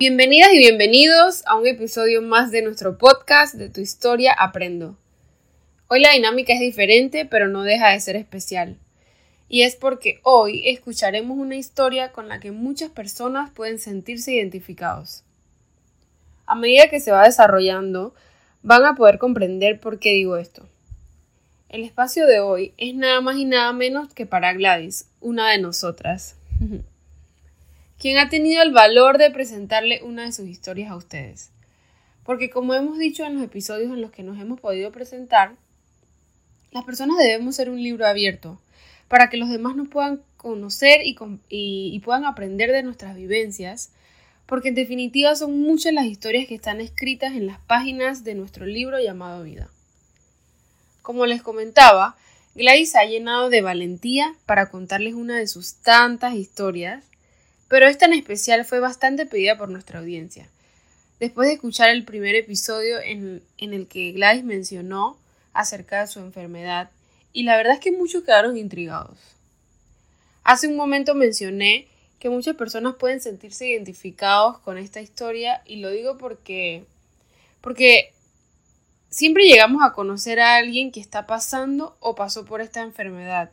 Bienvenidas y bienvenidos a un episodio más de nuestro podcast de Tu historia aprendo. Hoy la dinámica es diferente, pero no deja de ser especial. Y es porque hoy escucharemos una historia con la que muchas personas pueden sentirse identificados. A medida que se va desarrollando, van a poder comprender por qué digo esto. El espacio de hoy es nada más y nada menos que para Gladys, una de nosotras. quien ha tenido el valor de presentarle una de sus historias a ustedes. Porque como hemos dicho en los episodios en los que nos hemos podido presentar, las personas debemos ser un libro abierto para que los demás nos puedan conocer y, y, puedan aprender de nuestras vivencias, porque en definitiva son muchas las historias que están escritas en las páginas de nuestro libro llamado Vida. Como les comentaba, Gladys ha llenado de valentía para contarles una de sus tantas historias pero esta en especial fue bastante pedida por nuestra audiencia. Después de escuchar el primer episodio en, el que Gladys mencionó acerca de su enfermedad, y la verdad es que muchos quedaron intrigados. Hace un momento mencioné que muchas personas pueden sentirse identificados con esta historia y lo digo porque porque siempre llegamos a conocer a alguien que está pasando o pasó por esta enfermedad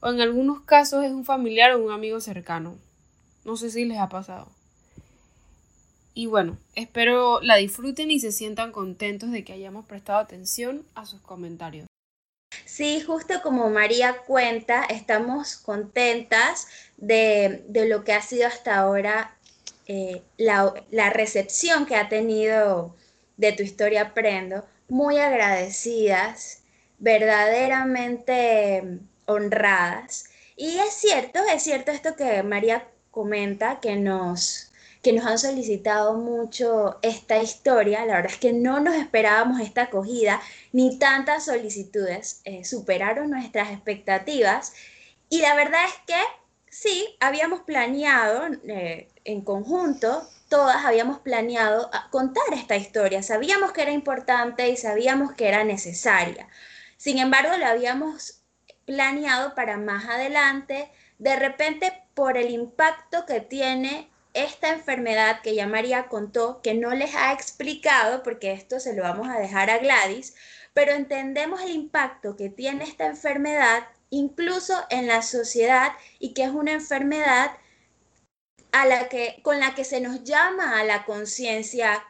o en algunos casos es un familiar o un amigo cercano. No sé si les ha pasado. Y bueno, espero la disfruten y se sientan contentos de que hayamos prestado atención a sus comentarios. Sí, justo como María cuenta, estamos contentas de, lo que ha sido hasta ahora eh, la, la recepción que ha tenido de tu historia Aprendo. Muy agradecidas, verdaderamente honradas. Y es cierto, es cierto esto que María comenta que nos, que nos han solicitado mucho esta historia. La verdad es que no nos esperábamos esta acogida ni tantas solicitudes. Eh, superaron nuestras expectativas. Y la verdad es que sí, habíamos planeado eh, en conjunto, todas habíamos planeado ah, contar esta historia. Sabíamos que era importante y sabíamos que era necesaria. Sin embargo, lo habíamos planeado para más adelante. De repente por el impacto que tiene esta enfermedad que ya María contó, que no les ha explicado, porque esto se lo vamos a dejar a Gladys, pero entendemos el impacto que tiene esta enfermedad incluso en la sociedad y que es una enfermedad a la que, con la que se nos llama a la conciencia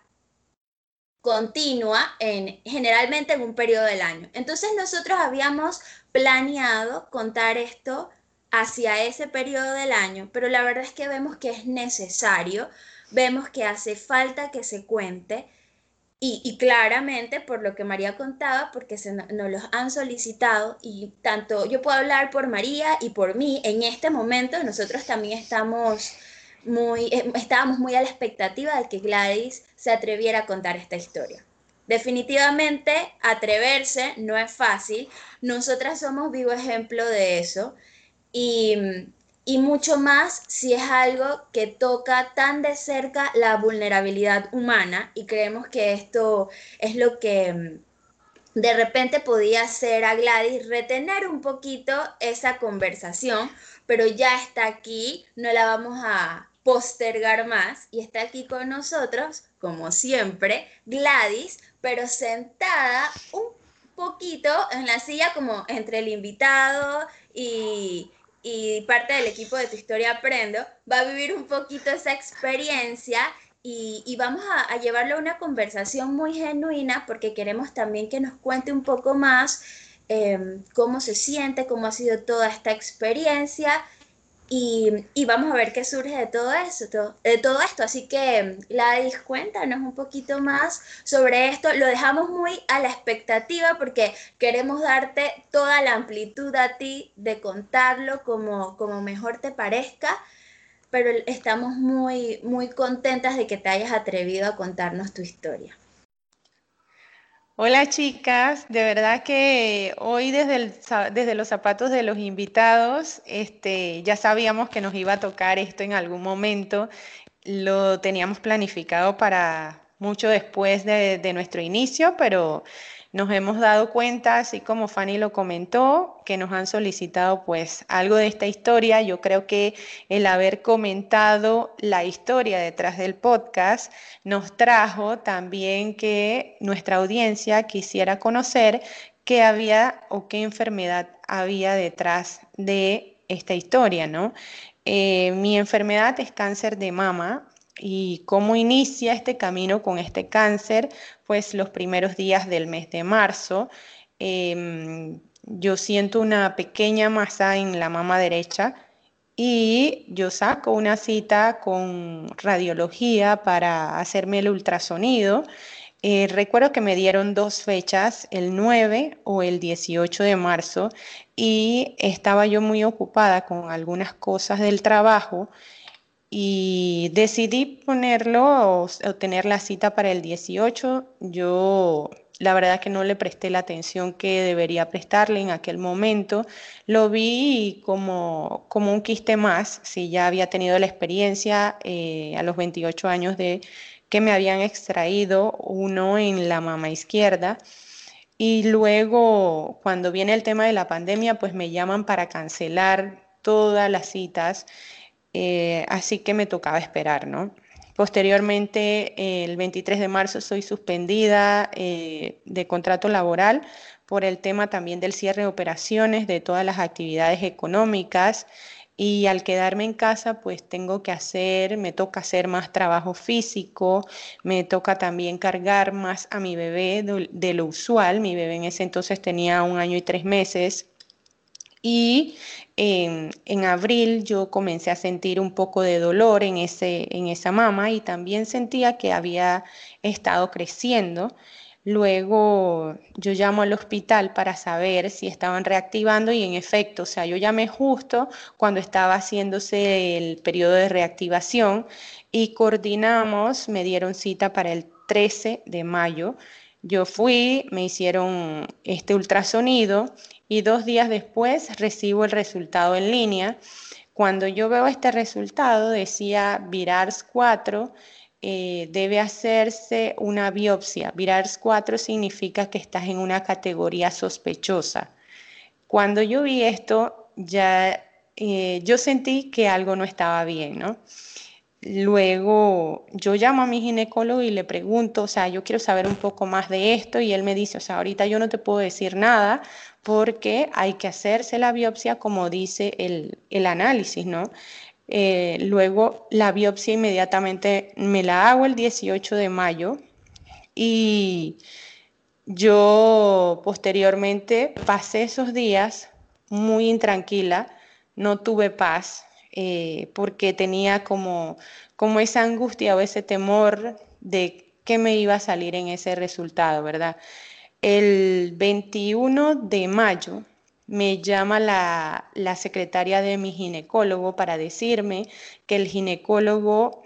continua en, generalmente en un periodo del año. Entonces nosotros habíamos planeado contar esto hacia ese periodo del año, pero la verdad es que vemos que es necesario, vemos que hace falta que se cuente y, claramente por lo que María contaba, porque se nos los han solicitado y tanto yo puedo hablar por María y por mí, en este momento nosotros también estamos muy, eh, estábamos muy a la expectativa de que Gladys se atreviera a contar esta historia. Definitivamente, atreverse no es fácil. Nosotras somos vivo ejemplo de eso y, mucho más si es algo que toca tan de cerca la vulnerabilidad humana y creemos que esto es lo que mm, de repente podía hacer a Gladys retener un poquito esa conversación, pero ya está aquí, no la vamos a postergar más y está aquí con nosotros, como siempre, Gladys, pero sentada un poquito en la silla como entre el invitado y, y parte del equipo de Tu Historia Aprendo va a vivir un poquito esa experiencia y, vamos a, llevarlo a una conversación muy genuina porque queremos también que nos cuente un poco más em, cómo se siente, cómo ha sido toda esta experiencia y, vamos a ver qué surge de todo eso, de todo esto. Así que, Gladys, cuéntanos un poquito más sobre esto. Lo dejamos muy a la expectativa porque queremos darte toda la amplitud a ti de contarlo como, como mejor te parezca. Pero estamos muy, muy contentas de que te hayas atrevido a contarnos tu historia. Hola chicas, de verdad que hoy desde, desde los zapatos de los invitados, este, ya sabíamos que nos iba a tocar esto en algún momento, lo teníamos planificado para, mucho después de, de nuestro inicio, pero nos hemos dado cuenta, así como Fanny lo comentó, que nos han solicitado pues algo de esta historia. Yo creo que el haber comentado la historia detrás del podcast nos trajo también que nuestra audiencia quisiera conocer qué había o qué enfermedad había detrás de esta historia, ¿no? Eh, mi enfermedad es cáncer de mama, ¿Y cómo inicia este camino con este cáncer? Pues los primeros días del mes de marzo. Em, yo siento una pequeña masa en la mama derecha y yo saco una cita con radiología para hacerme el ultrasonido. Eh, recuerdo que me dieron dos fechas, el 9 o el 18 de marzo, y estaba yo muy ocupada con algunas cosas del trabajo y decidí ponerlo o, tener la cita para el 18. Yo la verdad que no le presté la atención que debería prestarle en aquel momento. Lo vi como, como un quiste más, si ya había tenido la experiencia eh, a los 28 años de que me habían extraído uno en la mama izquierda. Y luego, cuando viene el tema de la pandemia, pues me llaman para cancelar todas las citas eh, así que me tocaba esperar, ¿no? Posteriormente, el 23 de marzo soy suspendida eh, de contrato laboral por el tema también del cierre de operaciones, de todas las actividades económicas. Y al quedarme en casa, pues tengo que hacer, me toca hacer más trabajo físico, me toca también cargar más a mi bebé de lo usual. Mi bebé en ese entonces tenía un año y tres meses y en, abril yo comencé a sentir un poco de dolor en, ese, en esa mama y también sentía que había estado creciendo. Luego yo llamo al hospital para saber si estaban reactivando y en efecto, o sea, yo llamé justo cuando estaba haciéndose el periodo de reactivación y coordinamos, me dieron cita para el 13 de mayo. Yo fui, me hicieron este ultrasonido y dos días después recibo el resultado en línea. Cuando yo veo este resultado, decía VIRARS 4, eh, debe hacerse una biopsia. VIRARS 4 significa que estás en una categoría sospechosa. Cuando yo vi esto, ya eh, yo sentí que algo no estaba bien, ¿no? Luego yo llamo a mi ginecólogo y le pregunto, o sea, yo quiero saber un poco más de esto y él me dice, o sea, ahorita yo no te puedo decir nada porque hay que hacerse la biopsia como dice el, análisis, ¿no? Eh, luego la biopsia inmediatamente me la hago el 18 de mayo y yo posteriormente pasé esos días muy intranquila, no tuve paz eh, porque tenía como, como esa angustia o ese temor de qué me iba a salir en ese resultado, ¿verdad? El 21 de mayo me llama la, secretaria de mi ginecólogo para decirme que el ginecólogo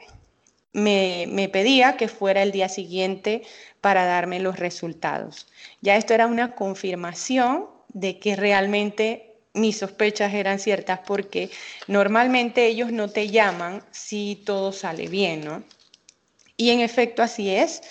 me, me, pedía que fuera el día siguiente para darme los resultados. Ya esto era una confirmación de que realmente mis sospechas eran ciertas porque normalmente ellos no te llaman si todo sale bien, ¿no? Y en efecto así es.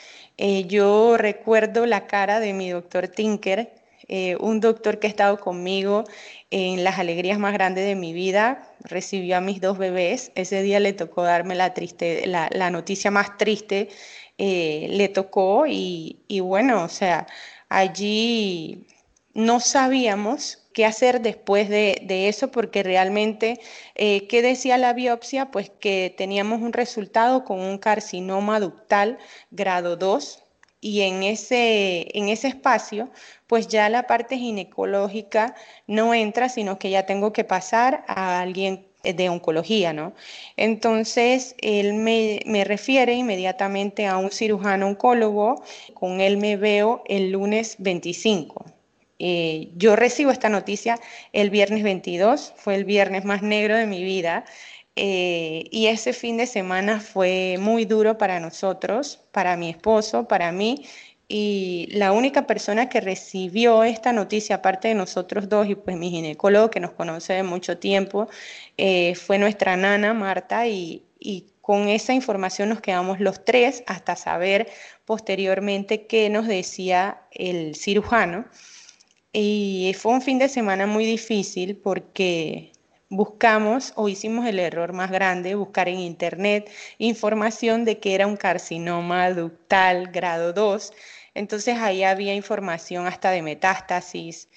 Eh, yo recuerdo la cara de mi doctor Tinker, eh, un doctor que ha estado conmigo en las alegrías más grandes de mi vida. Recibió a mis dos bebés. Ese día le tocó darme la, triste, la, noticia más triste. Eh, le tocó y, y bueno, o sea, allí no sabíamos qué hacer después de, eso, porque realmente, eh, ¿qué decía la biopsia? Pues que teníamos un resultado con un carcinoma ductal grado 2 y en ese, en ese espacio, pues ya la parte ginecológica no entra, sino que ya tengo que pasar a alguien de oncología, ¿no? Entonces, él me, me, refiere inmediatamente a un cirujano oncólogo, con él me veo el lunes 25. Eh, yo recibo esta noticia el viernes 22, fue el viernes más negro de mi vida. Eh, y ese fin de semana fue muy duro para nosotros, para mi esposo, para mí. Y la única persona que recibió esta noticia, aparte de nosotros dos y pues mi ginecólogo que nos conoce de mucho tiempo, eh, fue nuestra nana Marta y, y con esa información nos quedamos los tres hasta saber posteriormente qué nos decía el cirujano. Y fue un fin de semana muy difícil porque buscamos o hicimos el error más grande, buscar en internet información de que era un carcinoma ductal grado 2. Entonces ahí había información hasta de metástasis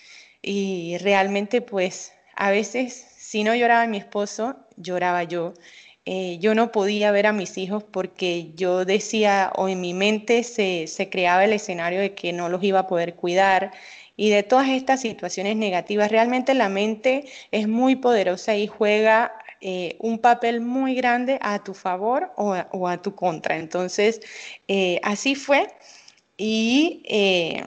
y realmente pues a veces si no lloraba mi esposo, lloraba yo. Eh, yo no podía ver a mis hijos porque yo decía o en mi mente se, se creaba el escenario de que no los iba a poder cuidar y de todas estas situaciones negativas. Realmente la mente es muy poderosa y juega eh, un papel muy grande a tu favor o a, tu contra. Entonces, eh, así fue. Y eh,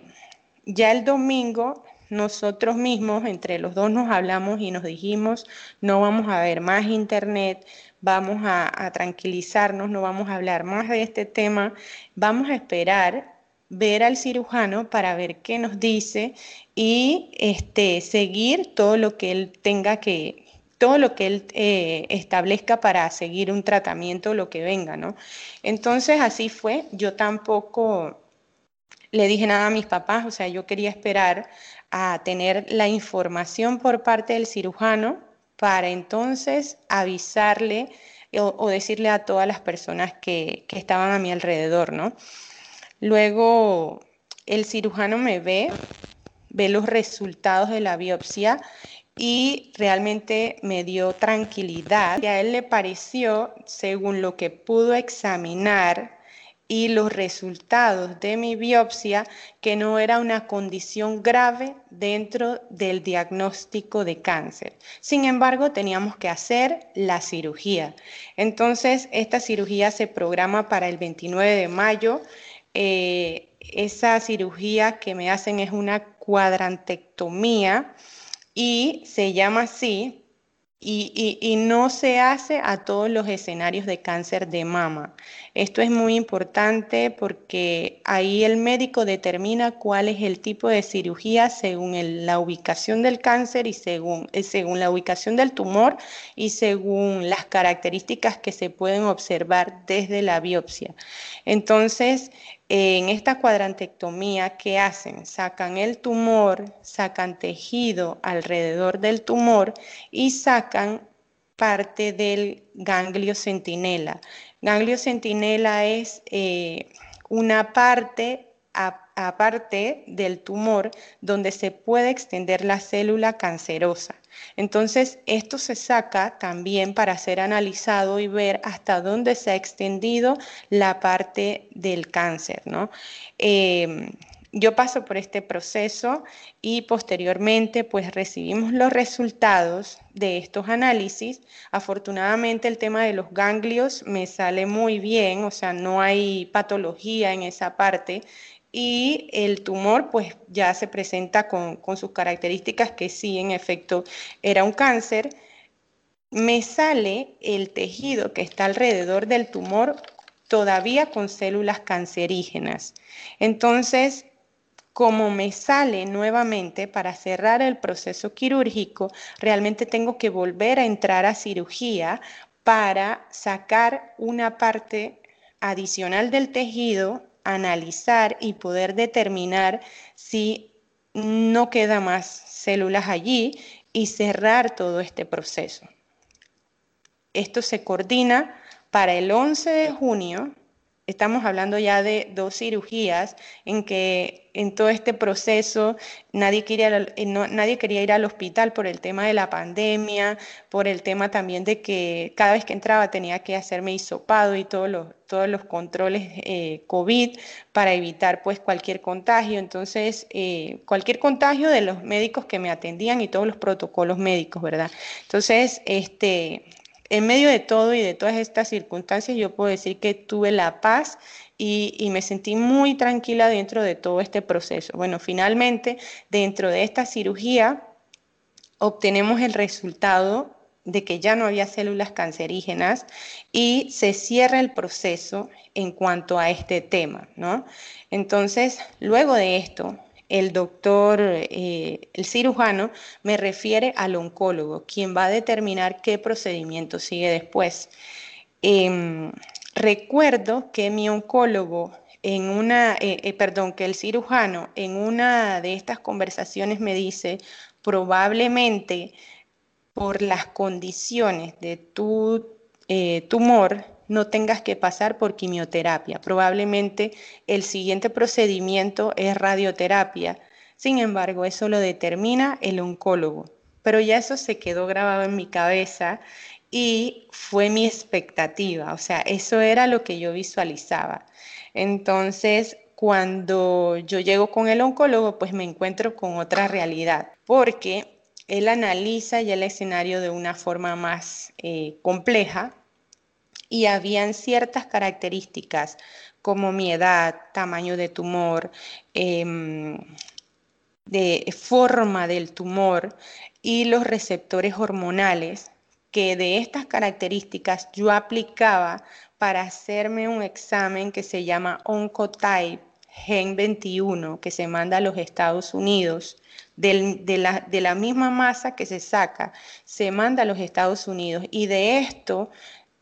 ya el domingo nosotros mismos, entre los dos nos hablamos y nos dijimos, no vamos a ver más internet, vamos a tranquilizarnos, no vamos a hablar más de este tema, vamos a esperar ver al cirujano para ver qué nos dice y este, seguir todo lo que él tenga que, todo lo que él eh, establezca para seguir un tratamiento, lo que venga, ¿no? Entonces así fue, yo tampoco le dije nada a mis papás, o sea, yo quería esperar a tener la información por parte del cirujano para entonces avisarle o, decirle a todas las personas que, que estaban a mi alrededor, ¿no? Luego el cirujano me ve, ve los resultados de la biopsia y realmente me dio tranquilidad. Y a él le pareció, según lo que pudo examinar y los resultados de mi biopsia, que no era una condición grave dentro del diagnóstico de cáncer. Sin embargo, teníamos que hacer la cirugía. Entonces, esta cirugía se programa para el 29 de mayo eh, esa cirugía que me hacen es una cuadrantectomía y se llama así y, no se hace a todos los escenarios de cáncer de mama. Esto es muy importante porque ahí el médico determina cuál es el tipo de cirugía según la ubicación del cáncer y según, eh, según la ubicación del tumor y según las características que se pueden observar desde la biopsia. Entonces, en esta cuadrantectomía, ¿qué hacen? Sacan el tumor, sacan tejido alrededor del tumor y sacan parte del ganglio centinela. Ganglio centinela es eh, una parte aparte del tumor donde se puede extender la célula cancerosa. Entonces, esto se saca también para ser analizado y ver hasta dónde se ha extendido la parte del cáncer, ¿no? Em, yo paso por este proceso y posteriormente pues recibimos los resultados de estos análisis. Afortunadamente el tema de los ganglios me sale muy bien, o sea, no hay patología en esa parte y el tumor pues ya se presenta con, sus características que sí, en efecto, era un cáncer. Me sale el tejido que está alrededor del tumor todavía con células cancerígenas. Entonces, como me sale nuevamente para cerrar el proceso quirúrgico, realmente tengo que volver a entrar a cirugía para sacar una parte adicional del tejido analizar y poder determinar si no queda más células allí y cerrar todo este proceso. Esto se coordina para el 11 de junio estamos hablando ya de dos cirugías en que en todo este proceso nadie quería, eh, nadie quería ir al hospital por el tema de la pandemia, por el tema también de que cada vez que entraba tenía que hacerme hisopado y todos los, todos los controles eh, COVID para evitar pues cualquier contagio. Entonces, eh, cualquier contagio de los médicos que me atendían y todos los protocolos médicos, ¿verdad? Entonces, este, en medio de todo y de todas estas circunstancias, yo puedo decir que tuve la paz y, me sentí muy tranquila dentro de todo este proceso. Bueno, finalmente, dentro de esta cirugía, obtenemos el resultado de que ya no había células cancerígenas y se cierra el proceso en cuanto a este tema, ¿no? Entonces, luego de esto, el doctor, eh, el cirujano, me refiere al oncólogo, quien va a determinar qué procedimiento sigue después. Em, recuerdo que mi oncólogo en una, eh, eh, perdón, que el cirujano en una de estas conversaciones me dice, probablemente por las condiciones de tu tumor no tengas que pasar por quimioterapia. Probablemente el siguiente procedimiento es radioterapia. Sin embargo, eso lo determina el oncólogo. Pero ya eso se quedó grabado en mi cabeza y fue mi expectativa, o sea, eso era lo que yo visualizaba. Entonces, cuando yo llego con el oncólogo, pues me encuentro con otra realidad, porque él analiza ya el escenario de una forma más eh, compleja y habían ciertas características como mi edad, tamaño de tumor, em, de forma del tumor y los receptores hormonales que de estas características yo aplicaba para hacerme un examen que se llama Oncotype Gen 21, que se manda a los Estados Unidos, de, la, de la misma masa que se saca, se manda a los Estados Unidos. Y de esto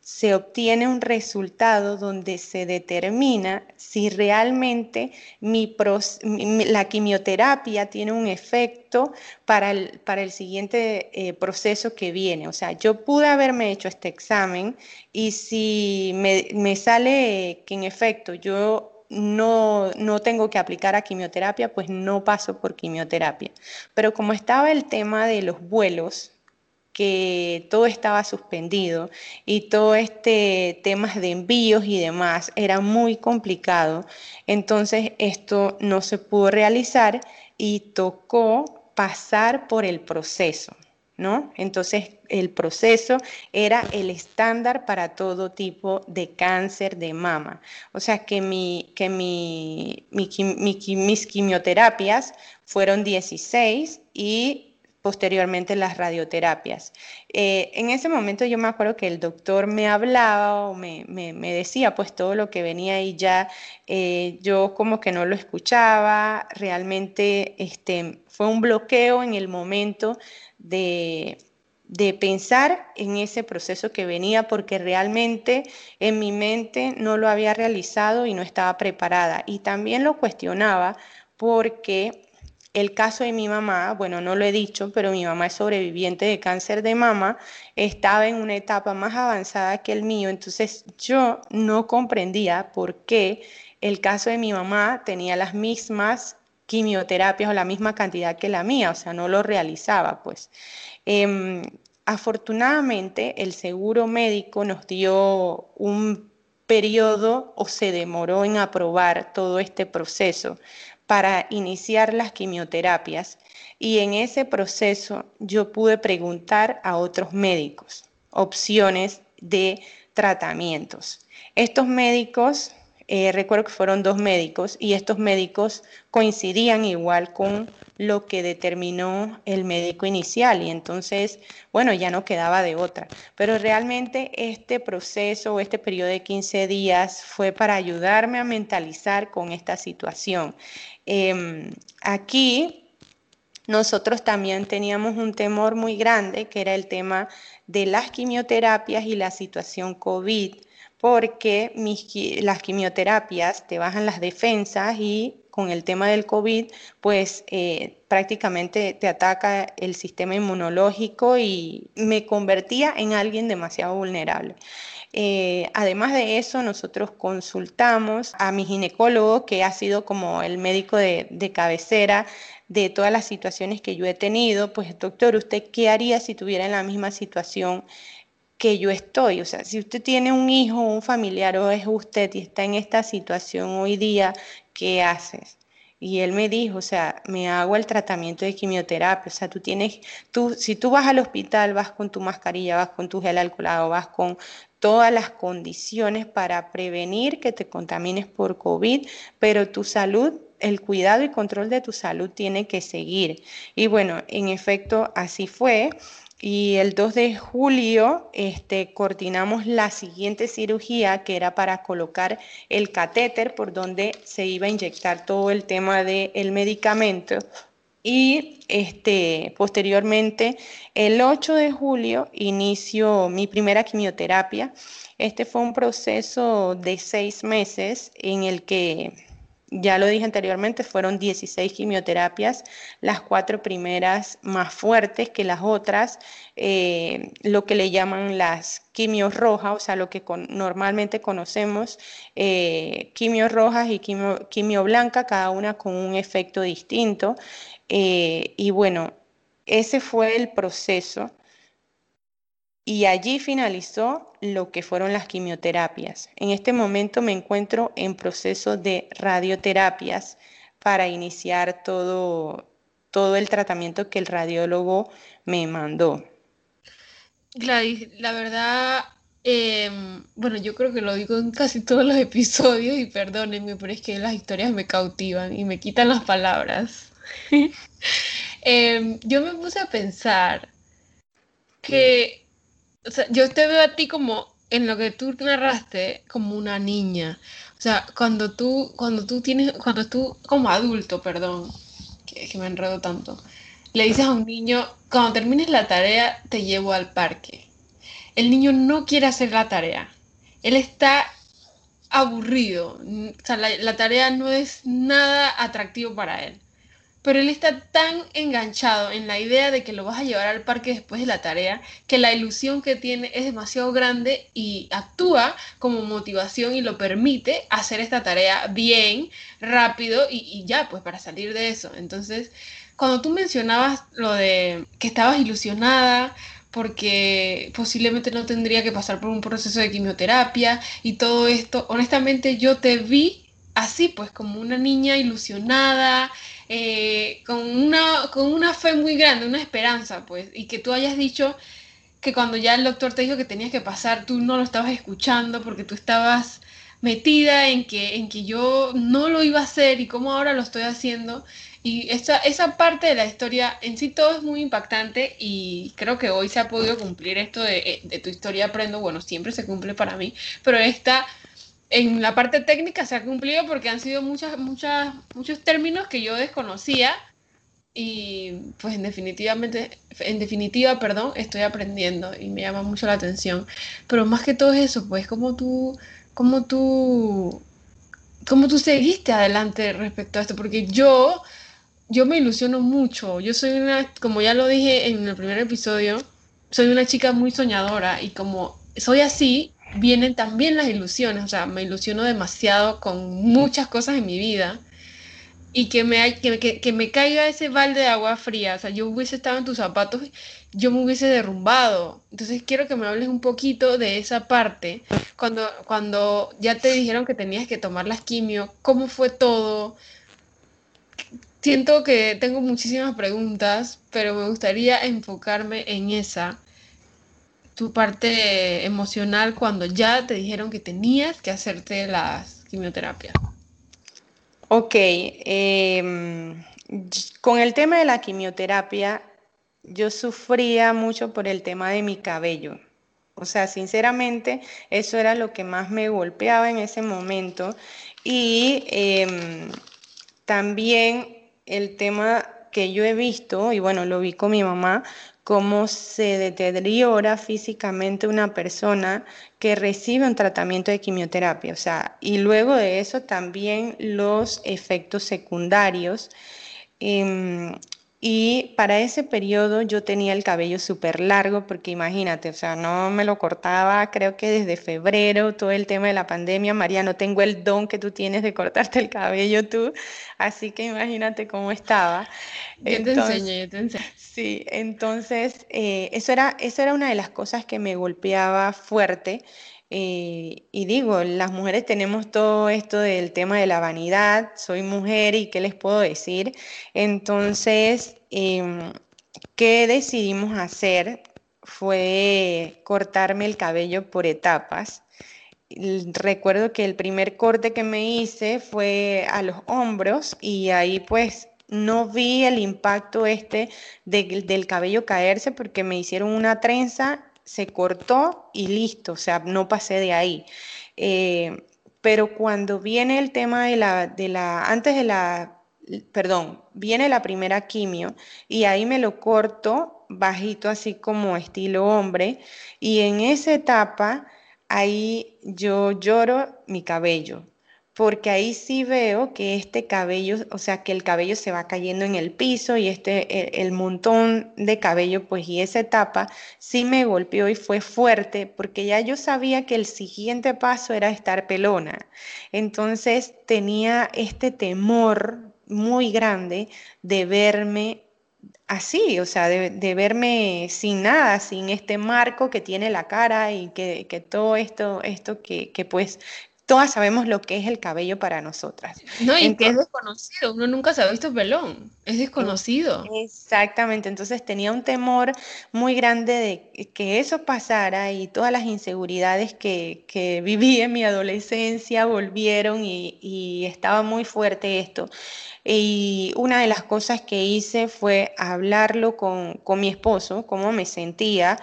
se obtiene un resultado donde se determina si realmente la quimioterapia tiene un efecto para el, para el siguiente eh, proceso que viene. O sea, yo pude haberme hecho este examen y si me, me sale que en efecto yo no, no, tengo que aplicar a quimioterapia, pues no paso por quimioterapia. Pero como estaba el tema de los vuelos, que todo estaba suspendido y todo este temas de envíos y demás era muy complicado. Entonces esto no se pudo realizar y tocó pasar por el proceso. ¿No? Entonces, el proceso era el estándar para todo tipo de cáncer de mama. O sea, que, mi, que mi, mis quimioterapias fueron 16 y posteriormente las radioterapias. Eh, en ese momento yo me acuerdo que el doctor me hablaba o me, decía pues todo lo que venía y ya eh, yo como que no lo escuchaba, realmente este, fue un bloqueo en el momento de, de pensar en ese proceso que venía porque realmente en mi mente no lo había realizado y no estaba preparada. Y también lo cuestionaba porque el caso de mi mamá, bueno, no lo he dicho, pero mi mamá es sobreviviente de cáncer de mama, estaba en una etapa más avanzada que el mío, entonces yo no comprendía por qué el caso de mi mamá tenía las mismas quimioterapias o la misma cantidad que la mía, o sea, no lo realizaba, pues. Em, afortunadamente, el seguro médico nos dio un periodo o se demoró en aprobar todo este proceso para iniciar las quimioterapias y en ese proceso yo pude preguntar a otros médicos opciones de tratamientos. Estos médicos, eh, recuerdo que fueron dos médicos y estos médicos coincidían igual con lo que determinó el médico inicial y entonces, bueno, ya no quedaba de otra. Pero realmente este proceso o este periodo de 15 días fue para ayudarme a mentalizar con esta situación. Em, aquí nosotros también teníamos un temor muy grande, que era el tema de las quimioterapias y la situación COVID, porque las quimioterapias te bajan las defensas y con el tema del COVID, pues eh, prácticamente te ataca el sistema inmunológico y me convertía en alguien demasiado vulnerable. Eh, además de eso, nosotros consultamos a mi ginecólogo, que ha sido como el médico de, cabecera de todas las situaciones que yo he tenido. Pues, doctor, ¿usted qué haría si tuviera en la misma situación que yo estoy? O sea, si usted tiene un hijo, un familiar o es usted y está en esta situación hoy día, ¿qué haces? Y él me dijo, o sea, me hago el tratamiento de quimioterapia, o sea, tú tienes, tú, si tú vas al hospital, vas con tu mascarilla, vas con tu gel alcoholado, vas con todas las condiciones para prevenir que te contamines por COVID, pero tu salud, el cuidado y control de tu salud tiene que seguir. Y bueno, en efecto, así fue. Y el 2 de julio este, coordinamos la siguiente cirugía que era para colocar el catéter por donde se iba a inyectar todo el tema del medicamento Y este, posteriormente, el 8 de julio, inicio mi primera quimioterapia. Este fue un proceso de seis meses en el que ya lo dije anteriormente, fueron 16 quimioterapias, las cuatro primeras más fuertes que las otras, eh, lo que le llaman las quimios rojas, o sea, lo que normalmente conocemos, eh, quimios rojas y quimio, quimio, blanca, cada una con un efecto distinto. Eh, y bueno, ese fue el proceso y allí finalizó lo que fueron las quimioterapias. En este momento me encuentro en proceso de radioterapias para iniciar todo, todo el tratamiento que el radiólogo me mandó. Gladys, la verdad, em, bueno, yo creo que lo digo en casi todos los episodios y perdónenme, pero es que las historias me cautivan y me quitan las palabras. Em, yo me puse a pensar que yo te veo a ti como en lo que tú narraste como una niña. O sea, cuando tú, cuando tú tienes, cuando tú como adulto, perdón, que, que me enredo tanto, le dices a un niño, cuando termines la tarea, te llevo al parque. El niño no quiere hacer la tarea. Él está aburrido. O sea, la tarea no es nada atractivo para él pero él está tan enganchado en la idea de que lo vas a llevar al parque después de la tarea que la ilusión que tiene es demasiado grande y actúa como motivación y lo permite hacer esta tarea bien, rápido y, ya, pues para salir de eso. Entonces, cuando tú mencionabas lo de que estabas ilusionada, porque posiblemente no tendría que pasar por un proceso de quimioterapia y todo esto, honestamente yo te vi así, pues como una niña ilusionada, eh, con, una, con una fe muy grande, una esperanza, pues, y que tú hayas dicho que cuando ya el doctor te dijo que tenías que pasar, tú no lo estabas escuchando porque tú estabas metida en que, en que yo no lo iba a hacer y cómo ahora lo estoy haciendo. Y esa, esa parte de la historia en sí todo es muy impactante y creo que hoy se ha podido cumplir esto de, de tu historia aprendo, bueno, siempre se cumple para mí, pero esta en la parte técnica se ha cumplido porque han sido muchas, muchas, muchos términos que yo desconocía y pues en definitivamente, en definitiva, perdón, estoy aprendiendo y me llama mucho la atención. Pero más que todo eso, pues como tú, como tú, cómo tú seguiste adelante respecto a esto, porque yo, yo me ilusiono mucho. Yo soy una, como ya lo dije en el primer episodio, soy una chica muy soñadora y como soy así, vienen también las ilusiones, o sea, me ilusiono demasiado con muchas cosas en mi vida y que me, que, me caiga ese balde de agua fría, o sea, yo hubiese estado en tus zapatos, yo me hubiese derrumbado. Entonces quiero que me hables un poquito de esa parte, cuando, cuando ya te dijeron que tenías que tomar las quimio, cómo fue todo. Siento que tengo muchísimas preguntas, pero me gustaría enfocarme en esa tu parte emocional cuando ya te dijeron que tenías que hacerte las quimioterapias? Ok, em, con el tema de la quimioterapia, yo sufría mucho por el tema de mi cabello. O sea, sinceramente, eso era lo que más me golpeaba en ese momento. Y em, también el tema que yo he visto, y bueno, lo vi con mi mamá, cómo se deteriora físicamente una persona que recibe un tratamiento de quimioterapia. O sea, y luego de eso también los efectos secundarios. Em, y para ese periodo yo tenía el cabello súper largo porque imagínate, o sea, no me lo cortaba, creo que desde febrero, todo el tema de la pandemia, María, no tengo el don que tú tienes de cortarte el cabello tú, así que imagínate cómo estaba. Yo te enseño, yo te enseño. Sí, entonces eh, eso, era, eso era una de las cosas que me golpeaba fuerte. Eh, y digo, las mujeres tenemos todo esto del tema de la vanidad, soy mujer y qué les puedo decir. Entonces, em, ¿qué decidimos hacer? Fue cortarme el cabello por etapas. Recuerdo que el primer corte que me hice fue a los hombros y ahí pues no vi el impacto este del cabello caerse porque me hicieron una trenza, se cortó y listo, o sea, no pasé de ahí. Eh, pero cuando viene el tema de la, de la, antes de la perdón, viene la primera quimio y ahí me lo corto bajito así como estilo hombre y en esa etapa ahí yo lloro mi cabello porque ahí sí veo que este cabello, o sea, que el cabello se va cayendo en el piso y este, el, montón de cabello, pues y esa etapa sí me golpeó y fue fuerte porque ya yo sabía que el siguiente paso era estar pelona. Entonces tenía este temor muy grande de verme así, o sea, de, verme sin nada, sin este marco que tiene la cara y que, todo esto, esto que, que pues todas sabemos lo que es el cabello para nosotras. No, y que es desconocido, uno nunca se ha visto pelón, es desconocido. Exactamente, entonces tenía un temor muy grande de que eso pasara y todas las inseguridades que, que viví en mi adolescencia volvieron y, y estaba muy fuerte esto. Y una de las cosas que hice fue hablarlo con, con mi esposo, cómo me sentía,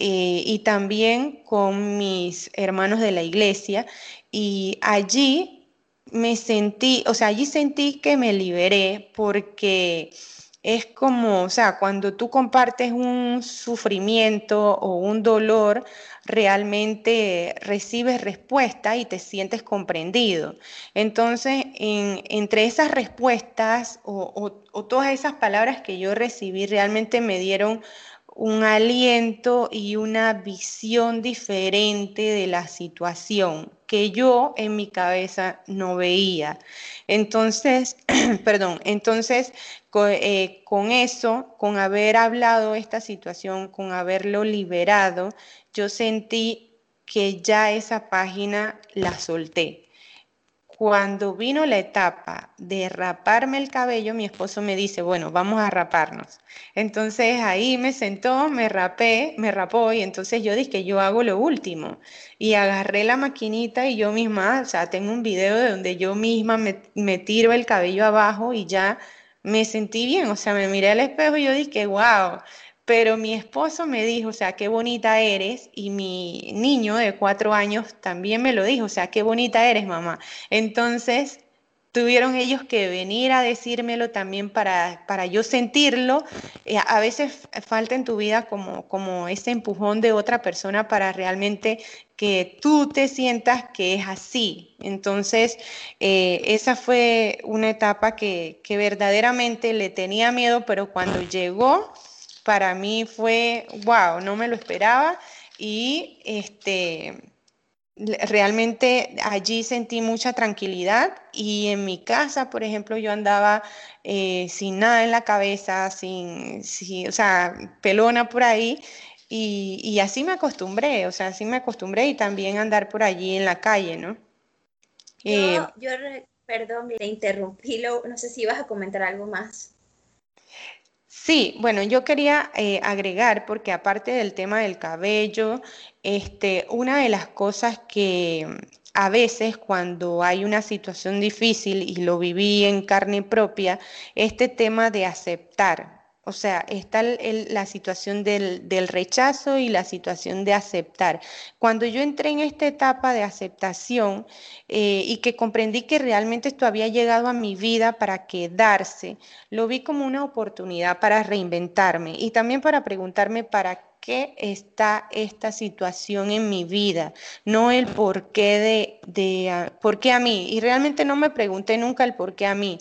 eh, y también con mis hermanos de la iglesia y allí me sentí, o sea, allí sentí que me liberé porque es como, o sea, cuando tú compartes un sufrimiento o un dolor, realmente recibes respuesta y te sientes comprendido. Entonces, entre esas respuestas o, o todas esas palabras que yo recibí, realmente me dieron un aliento y una visión diferente de la situación que yo en mi cabeza no veía. Entonces, perdón, entonces eh, con, eso, con haber hablado esta situación, con haberlo liberado, yo sentí que ya esa página la solté. Cuando vino la etapa de raparme el cabello, mi esposo me dice, bueno, vamos a raparnos. Entonces ahí me sentó, me rapé, me rapó y entonces yo dije, yo hago lo último. Y agarré la maquinita y yo misma, o sea, tengo un video de donde yo misma me, me tiro el cabello abajo y ya me sentí bien, o sea, me miré al espejo y yo dije, wow, pero mi esposo me dijo, o sea, qué bonita eres, y mi niño de cuatro años también me lo dijo, o sea, qué bonita eres, mamá. Entonces, tuvieron ellos que venir a decírmelo también para, para yo sentirlo. Eh, a veces falta en tu vida como, como ese empujón de otra persona para realmente que tú te sientas que es así. Entonces, eh, esa fue una etapa que, que verdaderamente le tenía miedo, pero cuando llegó para mí fue, wow, no me lo esperaba y este, realmente allí sentí mucha tranquilidad y en mi casa, por ejemplo, yo andaba eh, sin nada en la cabeza, sin, o sea, pelona por ahí. Y, así me acostumbré, o sea, así me acostumbré y también andar por allí en la calle, ¿no? Yo, eh, perdón, te interrumpí, no sé si ibas a comentar algo más. Sí, bueno, yo quería eh, agregar, porque aparte del tema del cabello, este, una de las cosas que a veces cuando hay una situación difícil, y lo viví en carne propia, este tema de aceptar, o sea, está la situación del, rechazo y la situación de aceptar. Cuando yo entré en esta etapa de aceptación eh, y que comprendí que realmente esto había llegado a mi vida para quedarse, lo vi como una oportunidad para reinventarme y también para preguntarme para qué está esta situación en mi vida, no el por qué de, ah, por qué a mí. Y realmente no me pregunté nunca el por qué a mí,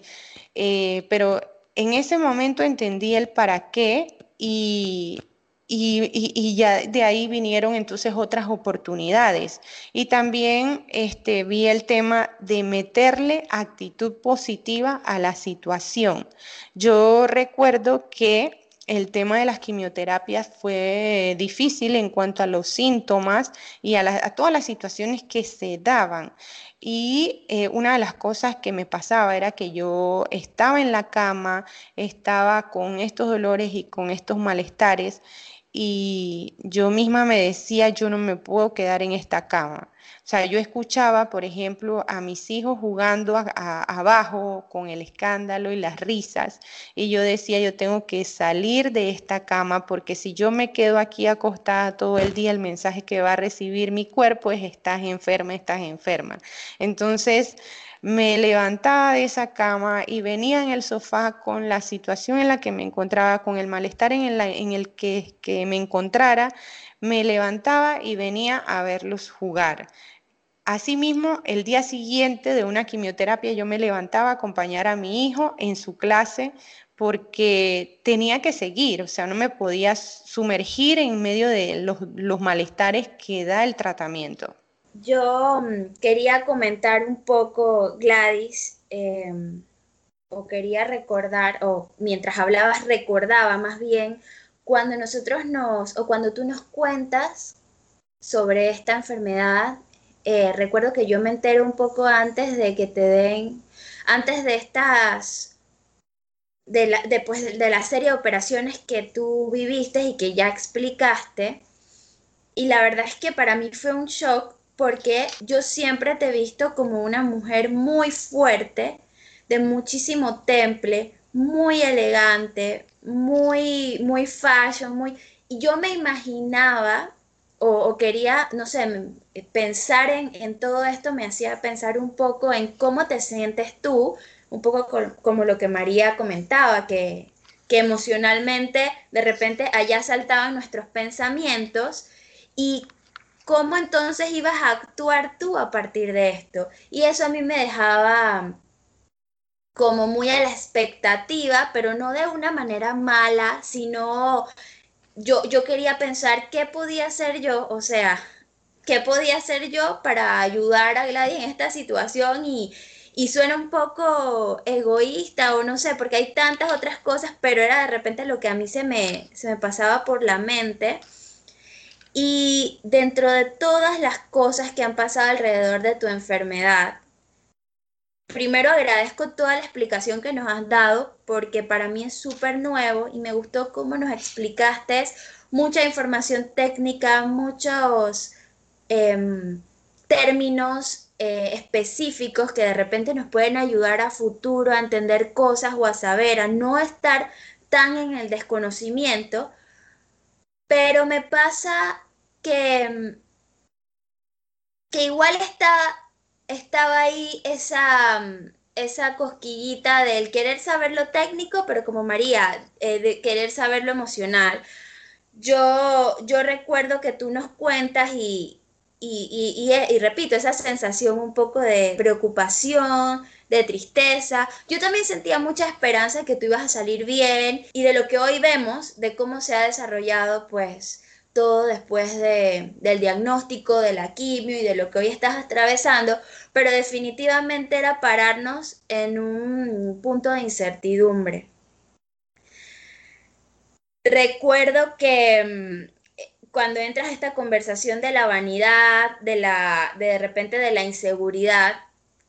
eh, pero en ese momento entendí el para qué y, y, ya de ahí vinieron entonces otras oportunidades. Y también este, vi el tema de meterle actitud positiva a la situación. Yo recuerdo que el tema de las quimioterapias fue difícil en cuanto a los síntomas y a, todas las situaciones que se daban. Y eh, una de las cosas que me pasaba era que yo estaba en la cama, estaba con estos dolores y con estos malestares y yo misma me decía, yo no me puedo quedar en esta cama. O sea, yo escuchaba, por ejemplo, a mis hijos jugando abajo con el escándalo y las risas, y yo decía, yo tengo que salir de esta cama porque si yo me quedo aquí acostada todo el día, el mensaje que va a recibir mi cuerpo es, estás enferma, estás enferma. Entonces, me levantaba de esa cama y venía en el sofá con la situación en la que me encontraba, con el malestar en el, en el que, que me encontrara, me levantaba y venía a verlos jugar. Asimismo, el día siguiente de una quimioterapia yo me levantaba a acompañar a mi hijo en su clase porque tenía que seguir, o sea, no me podía sumergir en medio de los, malestares que da el tratamiento. Yo mm, quería comentar un poco, Gladys, em, o quería recordar, o mientras hablabas recordaba más bien, cuando nosotros nos, o cuando tú nos cuentas sobre esta enfermedad, eh, recuerdo que yo me entero un poco antes de que te den, antes de estas de la, después de la serie de operaciones que tú viviste y que ya explicaste. Y la verdad es que para mí fue un shock porque yo siempre te he visto como una mujer muy fuerte, de muchísimo temple, muy elegante, muy, muy fashion, muy... Y yo me imaginaba o, quería, no sé, pensar en, en todo esto me hacía pensar un poco en cómo te sientes tú un poco como lo que María comentaba, que, que emocionalmente de repente allá saltaban nuestros pensamientos y cómo entonces ibas a actuar tú a partir de esto. Y eso a mí me dejaba como muy a la expectativa, pero no de una manera mala, sino yo, yo quería pensar qué podía hacer yo, o sea, qué podía hacer yo para ayudar a Gladys en esta situación y, y suena un poco egoísta o no sé, porque hay tantas otras cosas, pero era de repente lo que a mí se me, se me pasaba por la mente. Y dentro de todas las cosas que han pasado alrededor de tu enfermedad, primero agradezco toda la explicación que nos has dado, porque para mí es súper nuevo y me gustó cómo nos explicaste mucha información técnica, muchos em, términos eh, específicos que de repente nos pueden ayudar a futuro a entender cosas o a saber, a no estar tan en el desconocimiento, pero me pasa que, que igual está, estaba ahí esa, esa cosquillita del querer saber lo técnico, pero como María, eh, de querer saber lo emocional. Yo, yo recuerdo que tú nos cuentas y, y, y, repito, esa sensación un poco de preocupación, de tristeza. Yo también sentía mucha esperanza de que tú ibas a salir bien y de lo que hoy vemos, de cómo se ha desarrollado pues todo después de, del diagnóstico, de la quimio y de lo que hoy estás atravesando, pero definitivamente era pararnos en un punto de incertidumbre. Recuerdo que mm, cuando entras a esta conversación de la vanidad, de la, de, repente de la inseguridad,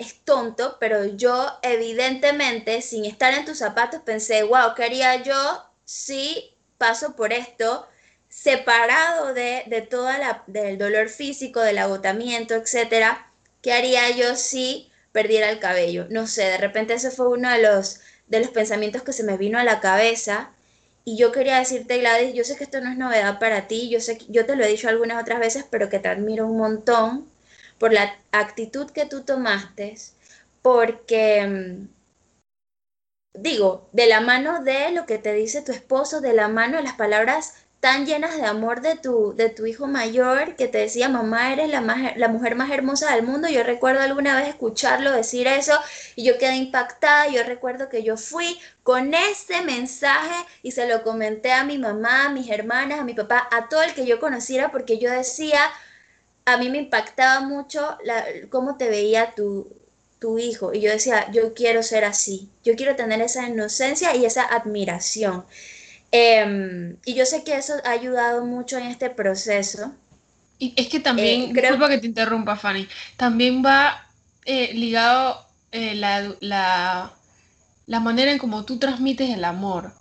es tonto, pero yo evidentemente, sin estar en tus zapatos, pensé, wow, ¿qué haría yo si paso por esto? separado de, de toda la, del dolor físico, del agotamiento, etcétera, ¿qué haría yo si perdiera el cabello? No sé, de repente ese fue uno de los, de los pensamientos que se me vino a la cabeza y yo quería decirte, Gladys, yo sé que esto no es novedad para ti, yo sé que yo te lo he dicho algunas otras veces, pero que te admiro un montón por la actitud que tú tomaste, porque mm, digo, de la mano de lo que te dice tu esposo, de la mano de las palabras tan llenas de amor de tu, de tu hijo mayor que te decía, mamá, eres la, la mujer más hermosa del mundo. Yo recuerdo alguna vez escucharlo decir eso y yo quedé impactada. Yo recuerdo que yo fui con ese mensaje y se lo comenté a mi mamá, a mis hermanas, a mi papá, a todo el que yo conociera porque yo decía, a mí me impactaba mucho la, cómo te veía tu, tu hijo y yo decía, yo quiero ser así, yo quiero tener esa inocencia y esa admiración. Em, y yo sé que eso ha ayudado mucho en este proceso. Y es que también, eh, disculpa que te interrumpa, Fanny, también va eh, ligado eh, la, la, la, manera en cómo tú transmites el amor.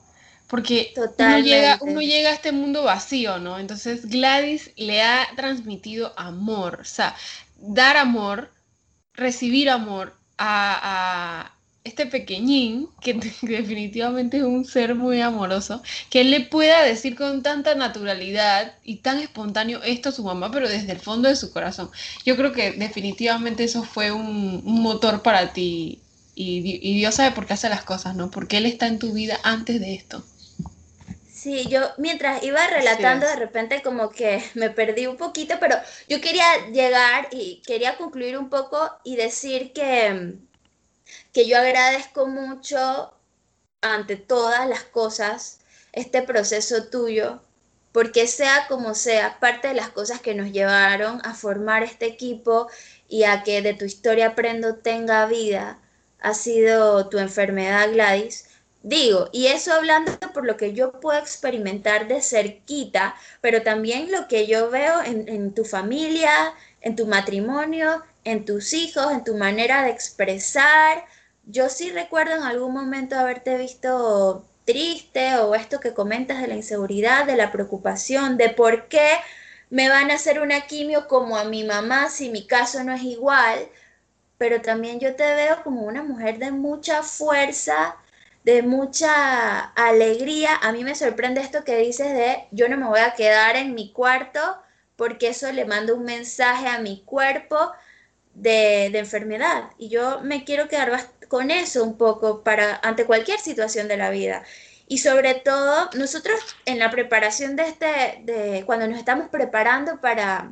Porque uno llega, uno llega a este mundo vacío, ¿no? Entonces Gladys le ha transmitido amor, o sea, dar amor, recibir amor a, este pequeñín, que, definitivamente es un ser muy amoroso, que él le pueda decir con tanta naturalidad y tan espontáneo esto a su mamá, pero desde el fondo de su corazón. Yo creo que definitivamente eso fue un, motor para ti y, y, Dios sabe por qué hace las cosas, ¿no? Porque Él está en tu vida antes de esto. Sí, yo mientras iba relatando de repente como que me perdí un poquito, pero yo quería llegar y quería concluir un poco y decir que, que yo agradezco mucho ante todas las cosas este proceso tuyo, porque sea como sea, parte de las cosas que nos llevaron a formar este equipo y a que de tu historia aprendo tenga vida, ha sido tu enfermedad, Gladys Digo, y eso hablando por lo que yo puedo experimentar de cerquita, pero también lo que yo veo en, tu familia, en tu matrimonio, en tus hijos, en tu manera de expresar. Yo sí recuerdo en algún momento haberte visto triste o esto que comentas de la inseguridad, de la preocupación, de por qué me van a hacer una quimio como a mi mamá si mi caso no es igual, pero también yo te veo como una mujer de mucha fuerza, de mucha alegría. A mí me sorprende esto que dices de yo no me voy a quedar en mi cuarto porque eso le manda un mensaje a mi cuerpo de, enfermedad. Y yo me quiero quedar con eso un poco para ante cualquier situación de la vida. Y sobre todo, nosotros en la preparación de este, de cuando nos estamos preparando para,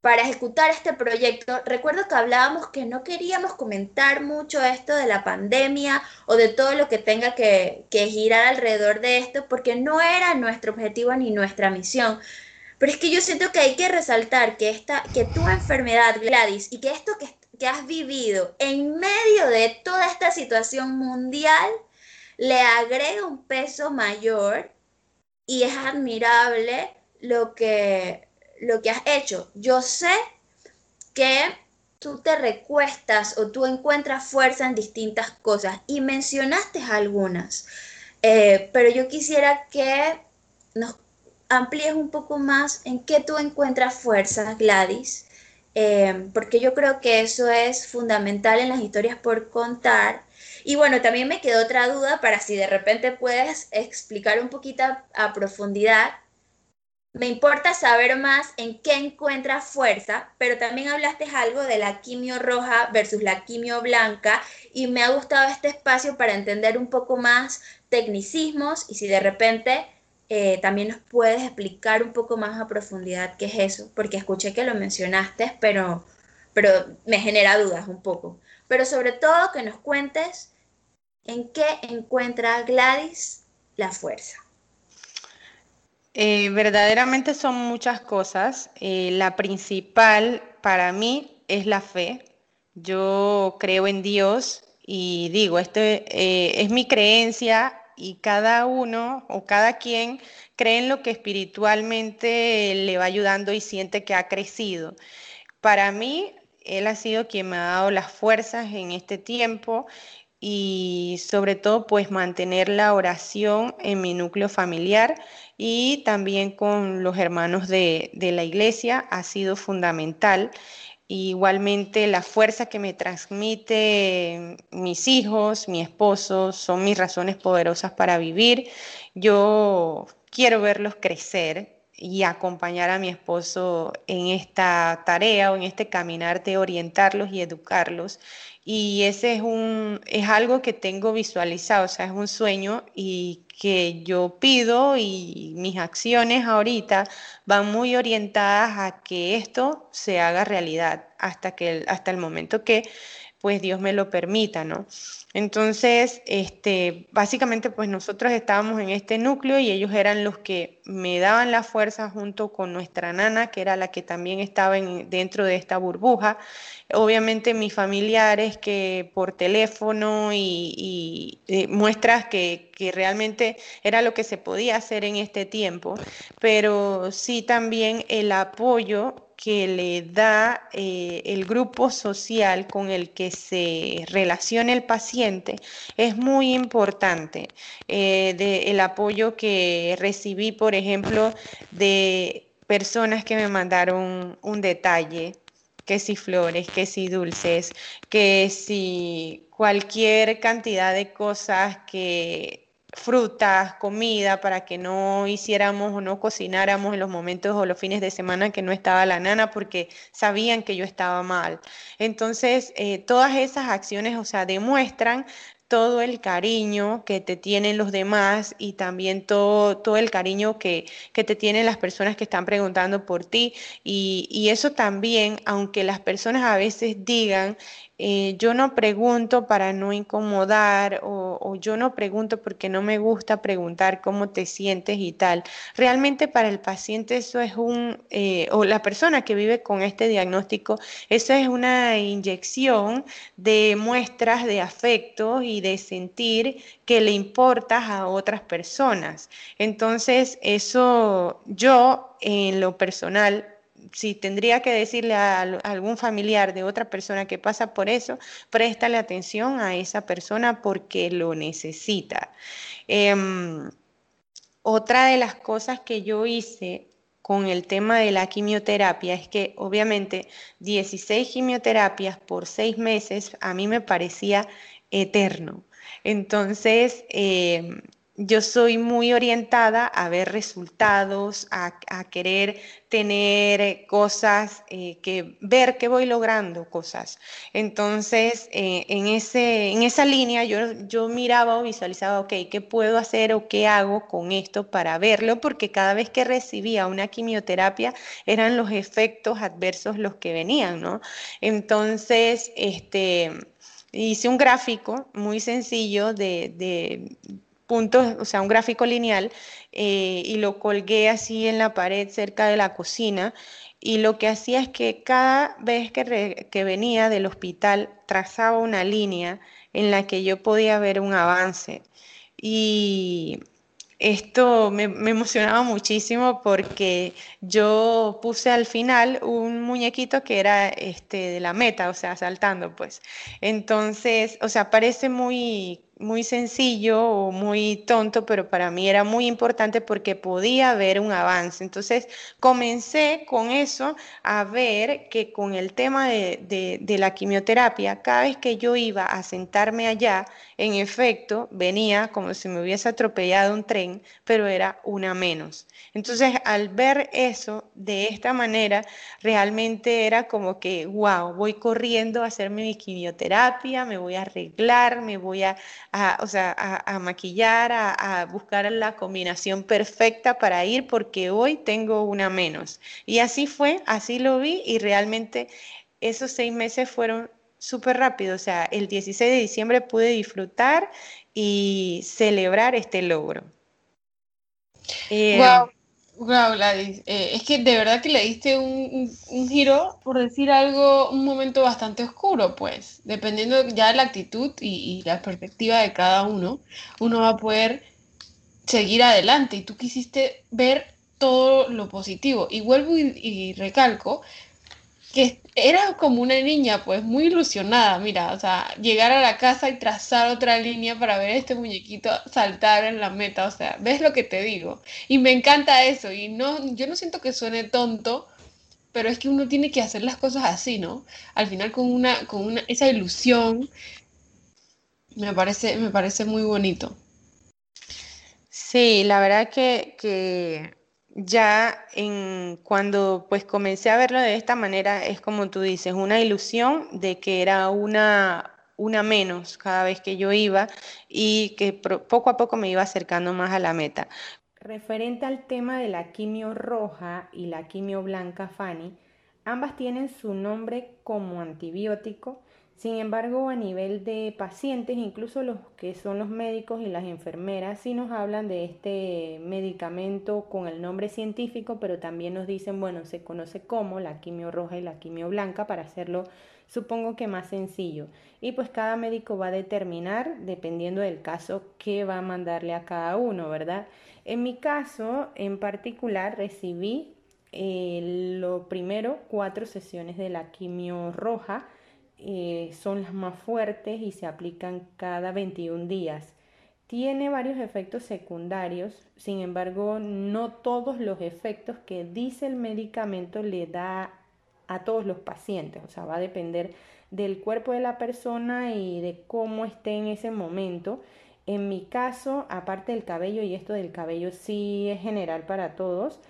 para ejecutar este proyecto, recuerdo que hablábamos que no queríamos comentar mucho esto de la pandemia o de todo lo que tenga que, girar alrededor de esto, porque no era nuestro objetivo ni nuestra misión. Pero es que yo siento que hay que resaltar que, esta, que tu enfermedad, Gladys, y que esto que, que has vivido en medio de toda esta situación mundial, le agrega un peso mayor y es admirable lo que, lo que has hecho. Yo sé que tú te recuestas o tú encuentras fuerza en distintas cosas y mencionaste algunas, eh, pero yo quisiera que nos amplíes un poco más en qué tú encuentras fuerza, Gladys, eh, porque yo creo que eso es fundamental en las historias por contar. Y bueno, también me quedó otra duda para si de repente puedes explicar un poquito a profundidad me importa saber más en qué encuentras fuerza, pero también hablaste algo de la quimio roja versus la quimio blanca y me ha gustado este espacio para entender un poco más tecnicismos y si de repente eh, también nos puedes explicar un poco más a profundidad qué es eso, porque escuché que lo mencionaste, pero, pero me genera dudas un poco. Pero sobre todo que nos cuentes en qué encuentra Gladys la fuerza. Eh, verdaderamente son muchas cosas. Eh, la principal para mí es la fe. Yo creo en Dios y digo, esto eh, es mi creencia y cada uno o cada quien cree en lo que espiritualmente le va ayudando y siente que ha crecido. Para mí, Él ha sido quien me ha dado las fuerzas en este tiempo y sobre todo pues mantener la oración en mi núcleo familiar y también con los hermanos de, la iglesia ha sido fundamental. Igualmente la fuerza que me transmite mis hijos, mi esposo, son mis razones poderosas para vivir. Yo quiero verlos crecer y acompañar a mi esposo en esta tarea o en este caminar de orientarlos y educarlos. Y ese es, un, es algo que tengo visualizado, o sea, es un sueño y que yo pido y mis acciones ahorita van muy orientadas a que esto se haga realidad hasta, que, hasta el momento que pues Dios me lo permita, ¿no? Entonces, este, básicamente, pues nosotros estábamos en este núcleo y ellos eran los que me daban la fuerza junto con nuestra nana, que era la que también estaba dentro de esta burbuja. Obviamente mis familiares que por teléfono y, eh, muestras que, que realmente era lo que se podía hacer en este tiempo, pero sí también el apoyo que le da eh, el grupo social con el que se relaciona el paciente es muy importante. Eh, el apoyo que recibí, por ejemplo, de personas que me mandaron un detalle, que si flores, que si dulces, que si cualquier cantidad de cosas que frutas, comida, para que no hiciéramos o no cocináramos en los momentos o los fines de semana que no estaba la nana porque sabían que yo estaba mal. Entonces, eh, todas esas acciones, o sea, demuestran todo el cariño que te tienen los demás y también todo, todo el cariño que, que te tienen las personas que están preguntando por ti. Y, y eso también, aunque las personas a veces digan, eh, yo no pregunto para no incomodar o, yo no pregunto porque no me gusta preguntar cómo te sientes y tal. Realmente para el paciente eso es un, eh, o la persona que vive con este diagnóstico, eso es una inyección de muestras de afecto y de sentir que le importas a otras personas. Entonces, eso yo en lo personal si tendría que decirle a, algún familiar de otra persona que pasa por eso, préstale atención a esa persona porque lo necesita. Em, otra de las cosas que yo hice con el tema de la quimioterapia es que obviamente 16 quimioterapias por seis meses a mí me parecía eterno. Entonces, em, yo soy muy orientada a ver resultados, a, querer tener cosas, eh, que ver que voy logrando cosas. Entonces, eh, en, ese, en esa línea yo, yo miraba o visualizaba, ok, ¿qué puedo hacer o qué hago con esto para verlo? Porque cada vez que recibía una quimioterapia eran los efectos adversos los que venían, ¿no? Entonces, este, hice un gráfico muy sencillo de puntos, o sea, un gráfico lineal, eh, y lo colgué así en la pared cerca de la cocina. Y lo que hacía es que cada vez que, venía del hospital trazaba una línea en la que yo podía ver un avance. Y esto me, emocionaba muchísimo porque yo puse al final un muñequito que era este, de la meta, o sea, saltando, pues. Entonces, o sea, parece muy muy sencillo o muy tonto, pero para mí era muy importante porque podía ver un avance. Entonces comencé con eso a ver que con el tema de, de, la quimioterapia, cada vez que yo iba a sentarme allá, en efecto, venía como si me hubiese atropellado un tren, pero era una menos. Entonces, al ver eso de esta manera, realmente era como que, wow, voy corriendo a hacerme mi quimioterapia, me voy a arreglar, me voy a, o sea, a, maquillar, a, buscar la combinación perfecta para ir porque hoy tengo una menos. Y así fue, así lo vi y realmente esos seis meses fueron súper rápidos. O sea, el 16 de diciembre pude disfrutar y celebrar este logro. wow. Wow, Gladys, eh, es que de verdad que le diste un, giro, por decir algo, un momento bastante oscuro, pues, dependiendo ya de la actitud y, la perspectiva de cada uno, uno va a poder seguir adelante y tú quisiste ver todo lo positivo. Y vuelvo y recalco que era como una niña, pues muy ilusionada, mira, o sea, llegar a la casa y trazar otra línea para ver a este muñequito saltar en la meta, o sea, ¿ves lo que te digo? Y me encanta eso, y no, yo no siento que suene tonto, pero es que uno tiene que hacer las cosas así, ¿no? Al final con una, con una, esa ilusión, me parece, me parece muy bonito. Sí, la verdad que, que ya en, cuando pues comencé a verlo de esta manera, es como tú dices, una ilusión de que era una, una menos cada vez que yo iba y que poco a poco me iba acercando más a la meta. Referente al tema de la quimio roja y la quimio blanca Fanny, ambas tienen su nombre como antibiótico sin embargo, a nivel de pacientes, incluso los que son los médicos y las enfermeras, sí nos hablan de este medicamento con el nombre científico, pero también nos dicen, bueno, se conoce como la quimio roja y la quimio blanca para hacerlo, supongo que más sencillo. Y pues cada médico va a determinar, dependiendo del caso, qué va a mandarle a cada uno, ¿verdad? En mi caso, en particular, recibí eh, lo primero cuatro sesiones de la quimio roja eh, son las más fuertes y se aplican cada 21 días. Tiene varios efectos secundarios, sin embargo, no todos los efectos que dice el medicamento le da a todos los pacientes, o sea, va a depender del cuerpo de la persona y de cómo esté en ese momento. En mi caso, aparte del cabello, y esto del cabello sí es general para todos,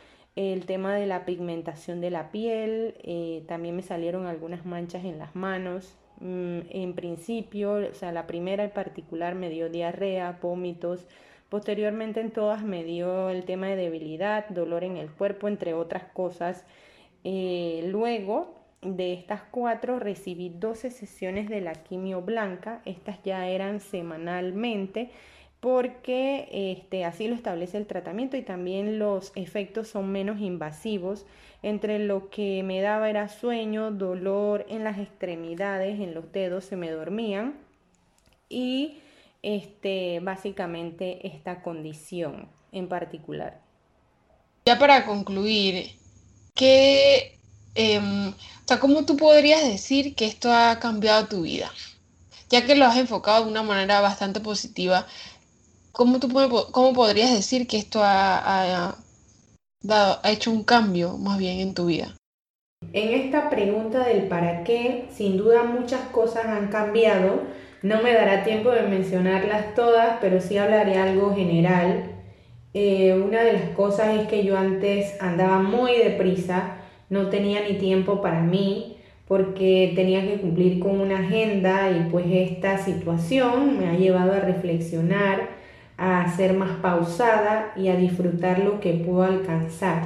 el tema de la pigmentación de la piel, eh, también me salieron algunas manchas en las manos. Mm, en principio, o sea, la primera en particular me dio diarrea, vómitos. Posteriormente en todas me dio el tema de debilidad, dolor en el cuerpo, entre otras cosas. Eh, luego de estas cuatro recibí 12 sesiones de la quimio blanca. Estas ya eran semanalmente porque este, así lo establece el tratamiento y también los efectos son menos invasivos. Entre lo que me daba era sueño, dolor en las extremidades, en los dedos se me dormían y este, básicamente esta condición en particular. Ya para concluir, ¿qué, em, o sea, ¿cómo tú podrías decir que esto ha cambiado tu vida? Ya que lo has enfocado de una manera bastante positiva, ¿cómo, tú, cómo podrías decir que esto ha, dado, ha hecho un cambio más bien en tu vida? En esta pregunta del para qué, sin duda muchas cosas han cambiado. No me dará tiempo de mencionarlas todas, pero sí hablaré algo general. Eh, una de las cosas es que yo antes andaba muy deprisa, no tenía ni tiempo para mí porque tenía que cumplir con una agenda y pues esta situación me ha llevado a reflexionar a ser más pausada y a disfrutar lo que puedo alcanzar,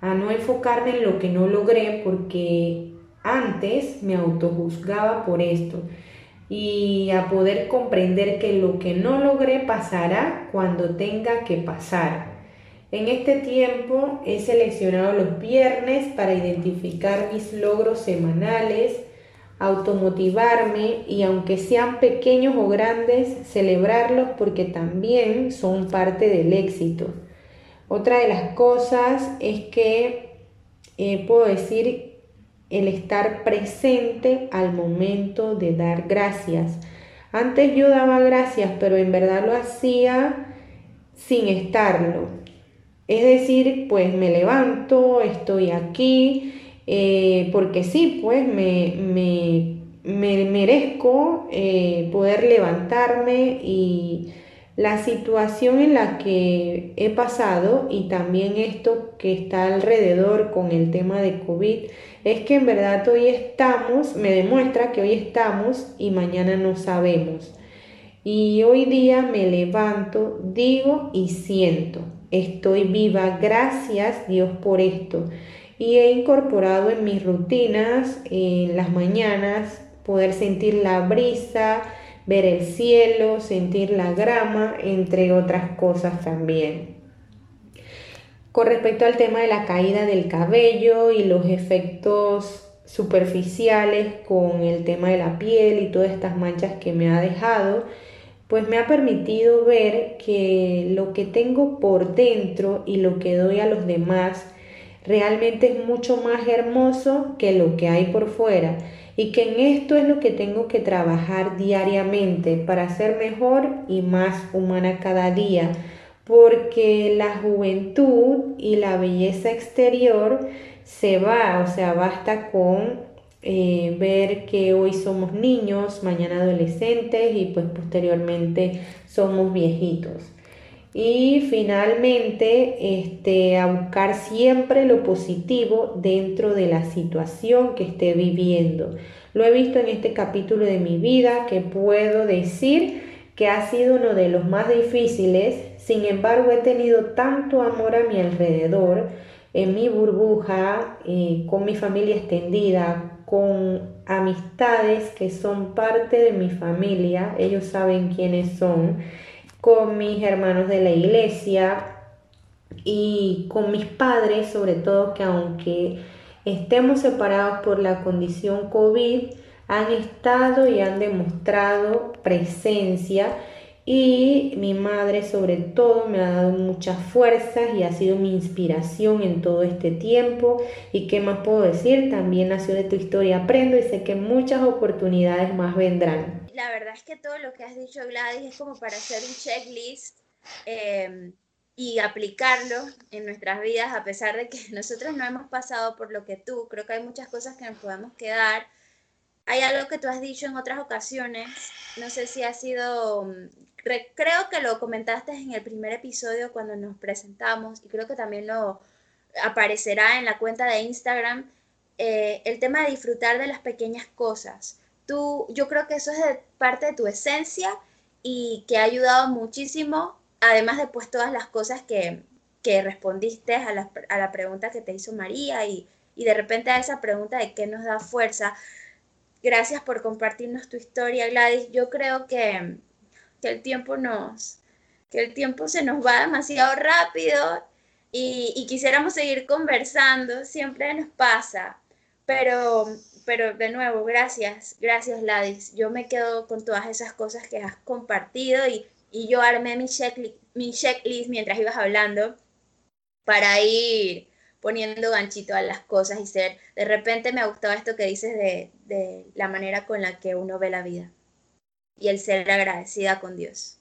a no enfocarme en lo que no logré porque antes me autojuzgaba por esto y a poder comprender que lo que no logré pasará cuando tenga que pasar. En este tiempo he seleccionado los viernes para identificar mis logros semanales, automotivarme y aunque sean pequeños o grandes, celebrarlos porque también son parte del éxito. Otra de las cosas es que eh, puedo decir el estar presente al momento de dar gracias. Antes yo daba gracias, pero en verdad lo hacía sin estarlo. Es decir, pues me levanto, estoy aquí, eh, porque sí, pues me, merezco eh, poder levantarme y la situación en la que he pasado y también esto que está alrededor con el tema de COVID es que en verdad hoy estamos, me demuestra que hoy estamos y mañana no sabemos. Y hoy día me levanto, digo y siento, estoy viva, gracias Dios por esto y he incorporado en mis rutinas en las mañanas poder sentir la brisa, ver el cielo, sentir la grama, entre otras cosas también. Con respecto al tema de la caída del cabello y los efectos superficiales con el tema de la piel y todas estas manchas que me ha dejado, pues me ha permitido ver que lo que tengo por dentro y lo que doy a los demás realmente es mucho más hermoso que lo que hay por fuera y que en esto es lo que tengo que trabajar diariamente para ser mejor y más humana cada día, porque la juventud y la belleza exterior se va, o sea, basta con eh, ver que hoy somos niños, mañana adolescentes y pues posteriormente somos viejitos. Y finalmente, este, a buscar siempre lo positivo dentro de la situación que esté viviendo. Lo he visto en este capítulo de mi vida que puedo decir que ha sido uno de los más difíciles. Sin embargo, he tenido tanto amor a mi alrededor, en mi burbuja, eh, con mi familia extendida, con amistades que son parte de mi familia. Ellos saben quiénes son con mis hermanos de la iglesia y con mis padres, sobre todo que aunque estemos separados por la condición COVID, han estado y han demostrado presencia y mi madre sobre todo me ha dado muchas fuerzas y ha sido mi inspiración en todo este tiempo. ¿Y qué más puedo decir? También nació de tu historia aprendo y sé que muchas oportunidades más vendrán la verdad es que todo lo que has dicho, Gladys, es como para hacer un checklist. Em, y aplicarlo en nuestras vidas, a pesar de que nosotros no hemos pasado por lo que tú, creo que hay muchas cosas que nos podemos quedar. Hay algo que tú has dicho en otras ocasiones, no sé si ha sido, mm, creo que lo comentaste en el primer episodio cuando nos presentamos y creo que también lo aparecerá en la cuenta de Instagram, eh, el tema de disfrutar de las pequeñas cosas. Yo creo que eso es parte de tu esencia y que ha ayudado muchísimo además de pues todas las cosas que, respondiste a la, a la, pregunta que te hizo María y, de repente a esa pregunta de qué nos da fuerza. Gracias por compartirnos tu historia, Gladys. Yo creo que, el tiempo nos, que el tiempo se nos va demasiado rápido y, y, quisiéramos seguir conversando, siempre nos pasa, pero, pero de nuevo, gracias, gracias Gladys. Yo me quedo con todas esas cosas que has compartido y y yo armé mi checklist, mi checklist mientras ibas hablando para ir poniendo ganchito a las cosas y ser, de repente me gustaba esto que dices de, de la manera con la que uno ve la vida y el ser agradecida con Dios.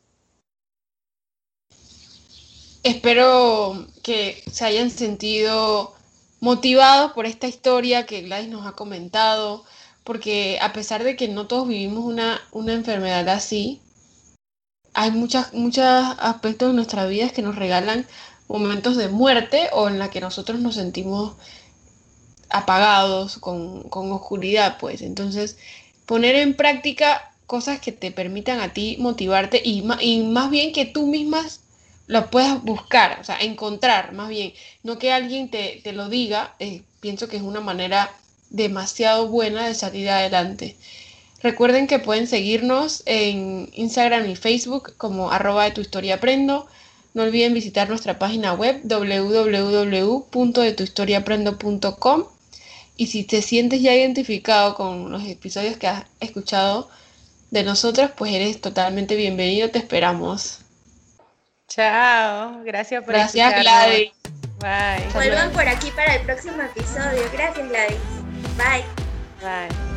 Espero que se hayan sentido motivados por esta historia que Gladys nos ha comentado, porque a pesar de que no todos vivimos una, una enfermedad así, hay muchas, muchos aspectos de nuestra vida que nos regalan momentos de muerte o en la que nosotros nos sentimos apagados, con, oscuridad, pues. Entonces, poner en práctica cosas que te permitan a ti motivarte y, y más bien que tú mismas lo puedas buscar, o sea, encontrar, más bien, no que alguien te, lo diga, eh, pienso que es una manera demasiado buena de salir adelante. Recuerden que pueden seguirnos en Instagram y Facebook como arroba de tu historia aprendo. No olviden visitar nuestra página web www.detuhistoriaaprendo.com y si te sientes ya identificado con los episodios que has escuchado de nosotros, pues eres totalmente bienvenido, te esperamos. Chao, gracias por Gracias Gladys. Bye. Vuelvan por aquí para el próximo episodio. Gracias Gladys. Bye. Bye.